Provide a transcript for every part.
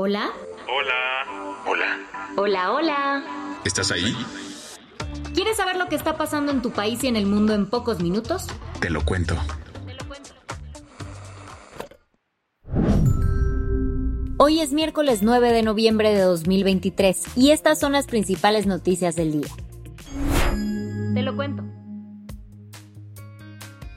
Hola. Hola. Hola. Hola, hola. ¿Estás ahí? ¿Quieres saber lo que está pasando en tu país y en el mundo en pocos minutos? Te lo cuento. Hoy es miércoles 9 de noviembre de 2023 y estas son las principales noticias del día. Te lo cuento.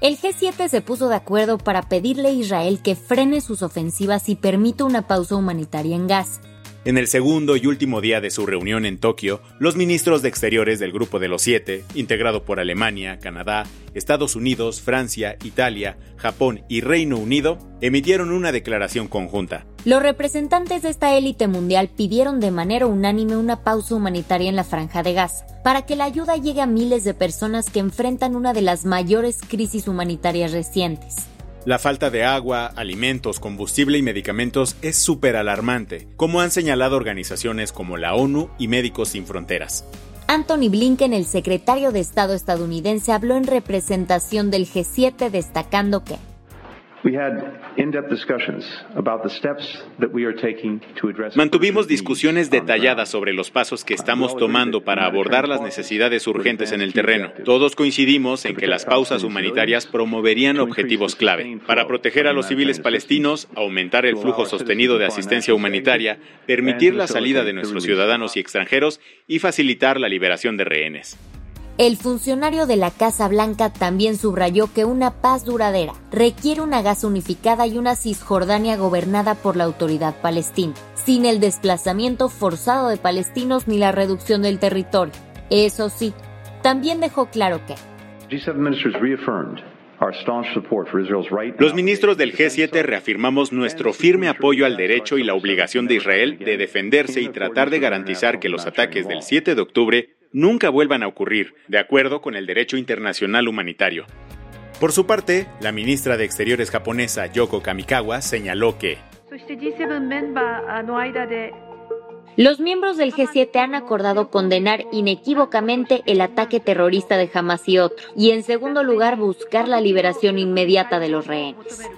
El G7 se puso de acuerdo para pedirle a Israel que frene sus ofensivas y permita una pausa humanitaria en Gaza. En el segundo y último día de su reunión en Tokio, los ministros de Exteriores del Grupo de los Siete, integrado por Alemania, Canadá, Estados Unidos, Francia, Italia, Japón y Reino Unido, emitieron una declaración conjunta. Los representantes de esta élite mundial pidieron de manera unánime una pausa humanitaria en la franja de Gaza, para que la ayuda llegue a miles de personas que enfrentan una de las mayores crisis humanitarias recientes. La falta de agua, alimentos, combustible y medicamentos es súper alarmante, como han señalado organizaciones como la ONU y Médicos Sin Fronteras. Anthony Blinken, el secretario de Estado estadounidense, habló en representación del G7 destacando que Mantuvimos discusiones detalladas sobre los pasos que estamos tomando para abordar las necesidades urgentes en el terreno. Todos coincidimos en que las pausas humanitarias promoverían objetivos clave para proteger a los civiles palestinos, aumentar el flujo sostenido de asistencia humanitaria, permitir la salida de nuestros ciudadanos y extranjeros y facilitar la liberación de rehenes. El funcionario de la Casa Blanca también subrayó que una paz duradera requiere una Gaza unificada y una Cisjordania gobernada por la autoridad palestina, sin el desplazamiento forzado de palestinos ni la reducción del territorio. Eso sí, también dejó claro que los ministros del G7 reafirmamos nuestro firme apoyo al derecho y la obligación de Israel de defenderse y tratar de garantizar que los ataques del 7 de octubre nunca vuelvan a ocurrir, de acuerdo con el derecho internacional humanitario. Por su parte, la ministra de Exteriores japonesa Yoko Kamikawa señaló que los miembros del G7 han acordado condenar inequívocamente el ataque terrorista de Hamas y otros, y en segundo lugar buscar la liberación inmediata de los rehenes.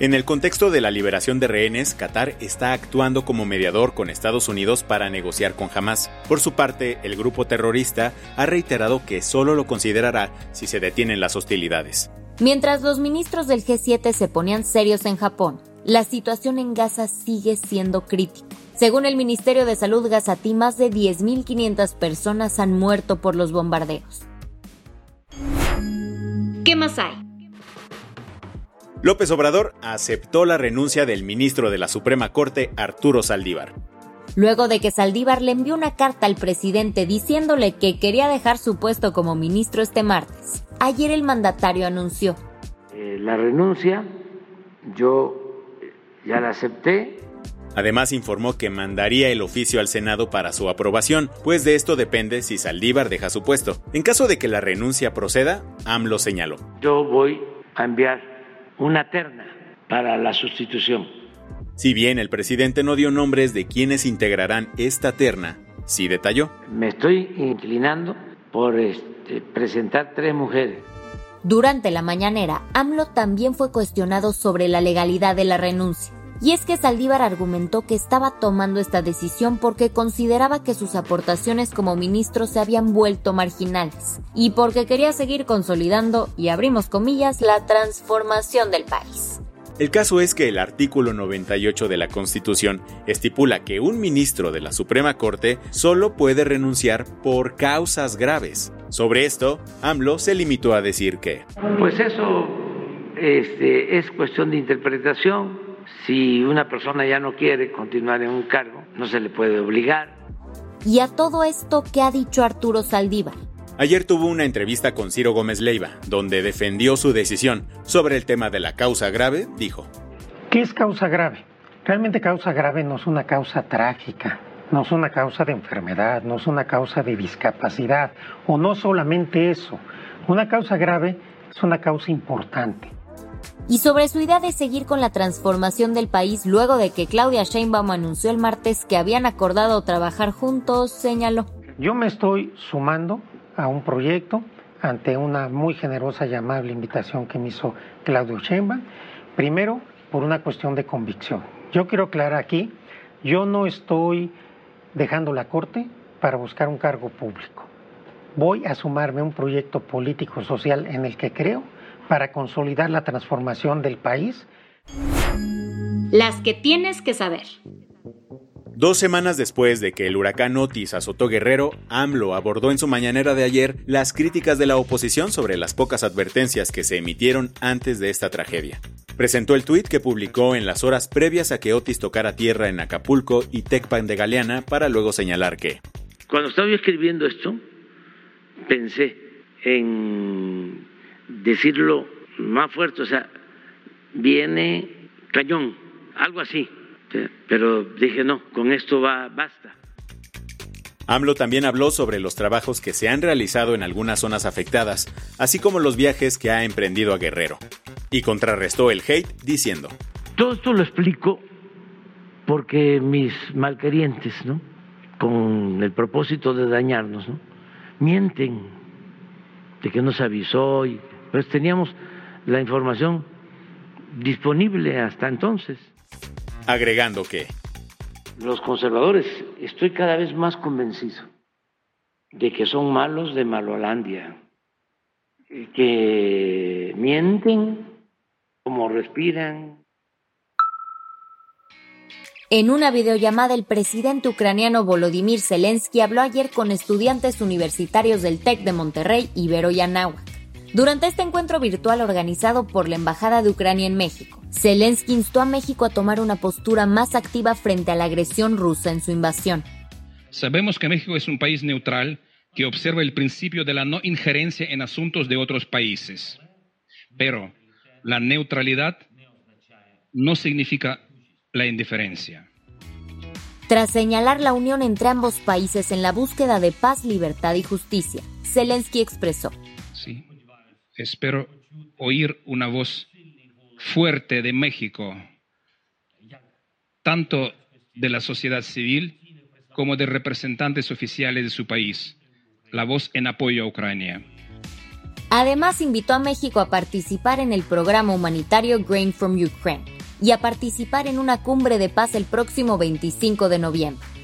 En el contexto de la liberación de rehenes, Qatar está actuando como mediador con Estados Unidos para negociar con Hamas. Por su parte, el grupo terrorista ha reiterado que solo lo considerará si se detienen las hostilidades. Mientras los ministros del G7 se ponían serios en Japón, la situación en Gaza sigue siendo crítica. Según el Ministerio de Salud gazatí, más de 10.500 personas han muerto por los bombardeos. ¿Qué más hay? López Obrador aceptó la renuncia del ministro de la Suprema Corte, Arturo Saldívar. Luego de que Saldívar le envió una carta al presidente diciéndole que quería dejar su puesto como ministro este martes, ayer el mandatario anunció. Eh, la renuncia yo ya la acepté. Además informó que mandaría el oficio al Senado para su aprobación, pues de esto depende si Saldívar deja su puesto. En caso de que la renuncia proceda, AMLO señaló. Yo voy a enviar una terna para la sustitución. Si bien el presidente no dio nombres de quienes integrarán esta terna, sí detalló. Me estoy inclinando por este, presentar tres mujeres. Durante la mañanera, AMLO también fue cuestionado sobre la legalidad de la renuncia. Y es que Saldívar argumentó que estaba tomando esta decisión porque consideraba que sus aportaciones como ministro se habían vuelto marginales y porque quería seguir consolidando, y abrimos comillas, la transformación del país. El caso es que el artículo 98 de la Constitución estipula que un ministro de la Suprema Corte solo puede renunciar por causas graves. Sobre esto, AMLO se limitó a decir que... Pues eso este, es cuestión de interpretación. Si una persona ya no quiere continuar en un cargo, no se le puede obligar. Y a todo esto, ¿qué ha dicho Arturo Saldívar? Ayer tuvo una entrevista con Ciro Gómez Leiva, donde defendió su decisión. Sobre el tema de la causa grave, dijo. ¿Qué es causa grave? Realmente causa grave no es una causa trágica, no es una causa de enfermedad, no es una causa de discapacidad, o no solamente eso. Una causa grave es una causa importante. Y sobre su idea de seguir con la transformación del país luego de que Claudia Sheinbaum anunció el martes que habían acordado trabajar juntos, señaló. Yo me estoy sumando a un proyecto ante una muy generosa y amable invitación que me hizo Claudio Sheinbaum. Primero, por una cuestión de convicción. Yo quiero aclarar aquí, yo no estoy dejando la Corte para buscar un cargo público. Voy a sumarme a un proyecto político-social en el que creo para consolidar la transformación del país. Las que tienes que saber. Dos semanas después de que el huracán Otis azotó Guerrero, AMLO abordó en su mañanera de ayer las críticas de la oposición sobre las pocas advertencias que se emitieron antes de esta tragedia. Presentó el tuit que publicó en las horas previas a que Otis tocara tierra en Acapulco y Tecpan de Galeana para luego señalar que... Cuando estaba escribiendo esto, pensé en decirlo más fuerte, o sea, viene cañón, algo así pero dije no, con esto va, basta. AMLO también habló sobre los trabajos que se han realizado en algunas zonas afectadas, así como los viajes que ha emprendido a Guerrero. Y contrarrestó el hate diciendo: Todo esto lo explico porque mis malquerientes, ¿no? Con el propósito de dañarnos, ¿no? Mienten de que nos avisó y pues teníamos la información disponible hasta entonces agregando que los conservadores, estoy cada vez más convencido de que son malos de Malolandia, que mienten como respiran. En una videollamada, el presidente ucraniano Volodymyr Zelensky habló ayer con estudiantes universitarios del TEC de Monterrey, Ibero y Anáhuac. Durante este encuentro virtual organizado por la Embajada de Ucrania en México, Zelensky instó a México a tomar una postura más activa frente a la agresión rusa en su invasión. Sabemos que México es un país neutral que observa el principio de la no injerencia en asuntos de otros países. Pero la neutralidad no significa la indiferencia. Tras señalar la unión entre ambos países en la búsqueda de paz, libertad y justicia, Zelensky expresó, espero oír una voz fuerte de México, tanto de la sociedad civil como de representantes oficiales de su país, la voz en apoyo a Ucrania. Además, invitó a México a participar en el programa humanitario Grain from Ukraine y a participar en una cumbre de paz el próximo 25 de noviembre.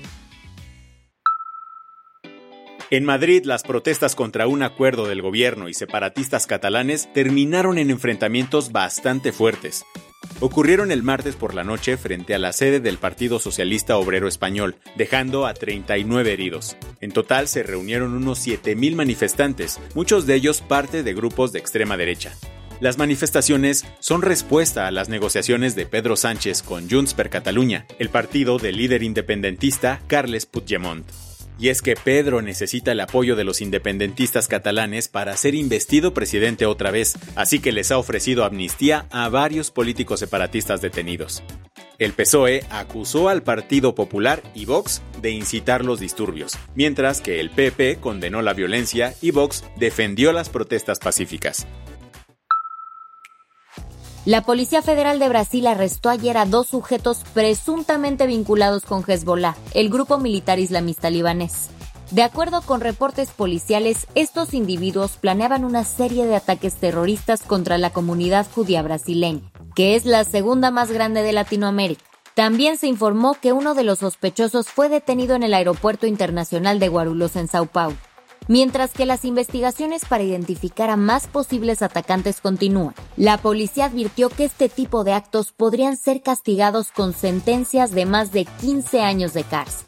En Madrid, las protestas contra un acuerdo del gobierno y separatistas catalanes terminaron en enfrentamientos bastante fuertes. Ocurrieron el martes por la noche frente a la sede del Partido Socialista Obrero Español, dejando a 39 heridos. En total se reunieron unos 7.000 manifestantes, muchos de ellos parte de grupos de extrema derecha. Las manifestaciones son respuesta a las negociaciones de Pedro Sánchez con Junts per Catalunya, el partido del líder independentista Carles Puigdemont. Y es que Pedro necesita el apoyo de los independentistas catalanes para ser investido presidente otra vez, así que les ha ofrecido amnistía a varios políticos separatistas detenidos. El PSOE acusó al Partido Popular y Vox de incitar los disturbios, mientras que el PP condenó la violencia y Vox defendió las protestas pacíficas. La Policía Federal de Brasil arrestó ayer a dos sujetos presuntamente vinculados con Hezbollah, el grupo militar islamista libanés. De acuerdo con reportes policiales, estos individuos planeaban una serie de ataques terroristas contra la comunidad judía brasileña. que es la segunda más grande de Latinoamérica. También se informó que uno de los sospechosos fue detenido en el Aeropuerto Internacional de Guarulhos en Sao Paulo, mientras que las investigaciones para identificar a más posibles atacantes continúan. La policía advirtió que este tipo de actos podrían ser castigados con sentencias de más de 15 años de cárcel.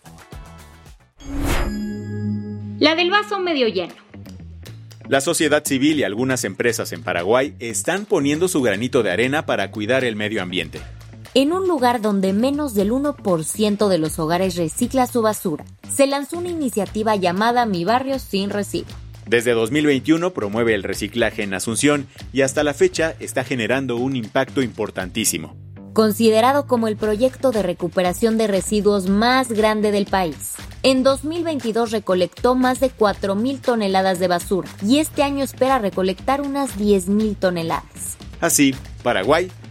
La del vaso medio lleno. La sociedad civil y algunas empresas en Paraguay están poniendo su granito de arena para cuidar el medio ambiente en un lugar donde menos del 1% de los hogares recicla su basura. Se lanzó una iniciativa llamada Mi Barrio Sin Residuo. Desde 2021 promueve el reciclaje en Asunción y hasta la fecha está generando un impacto importantísimo. Considerado como el proyecto de recuperación de residuos más grande del país. En 2022 recolectó más de 4.000 toneladas de basura y este año espera recolectar unas 10.000 toneladas. Así, Paraguay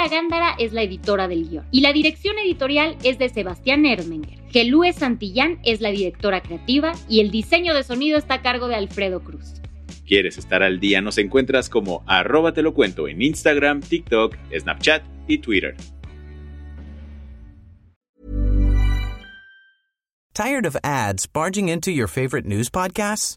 Paula Gándara es la editora del guion y la dirección editorial es de Sebastián Erdmenger. Gelúe Santillán es la directora creativa y el diseño de sonido está a cargo de Alfredo Cruz. ¿Quieres estar al día? Nos encuentras como arroba te lo cuento en Instagram, TikTok, Snapchat y Twitter. ¿Tired of ads barging into your favorite news podcasts?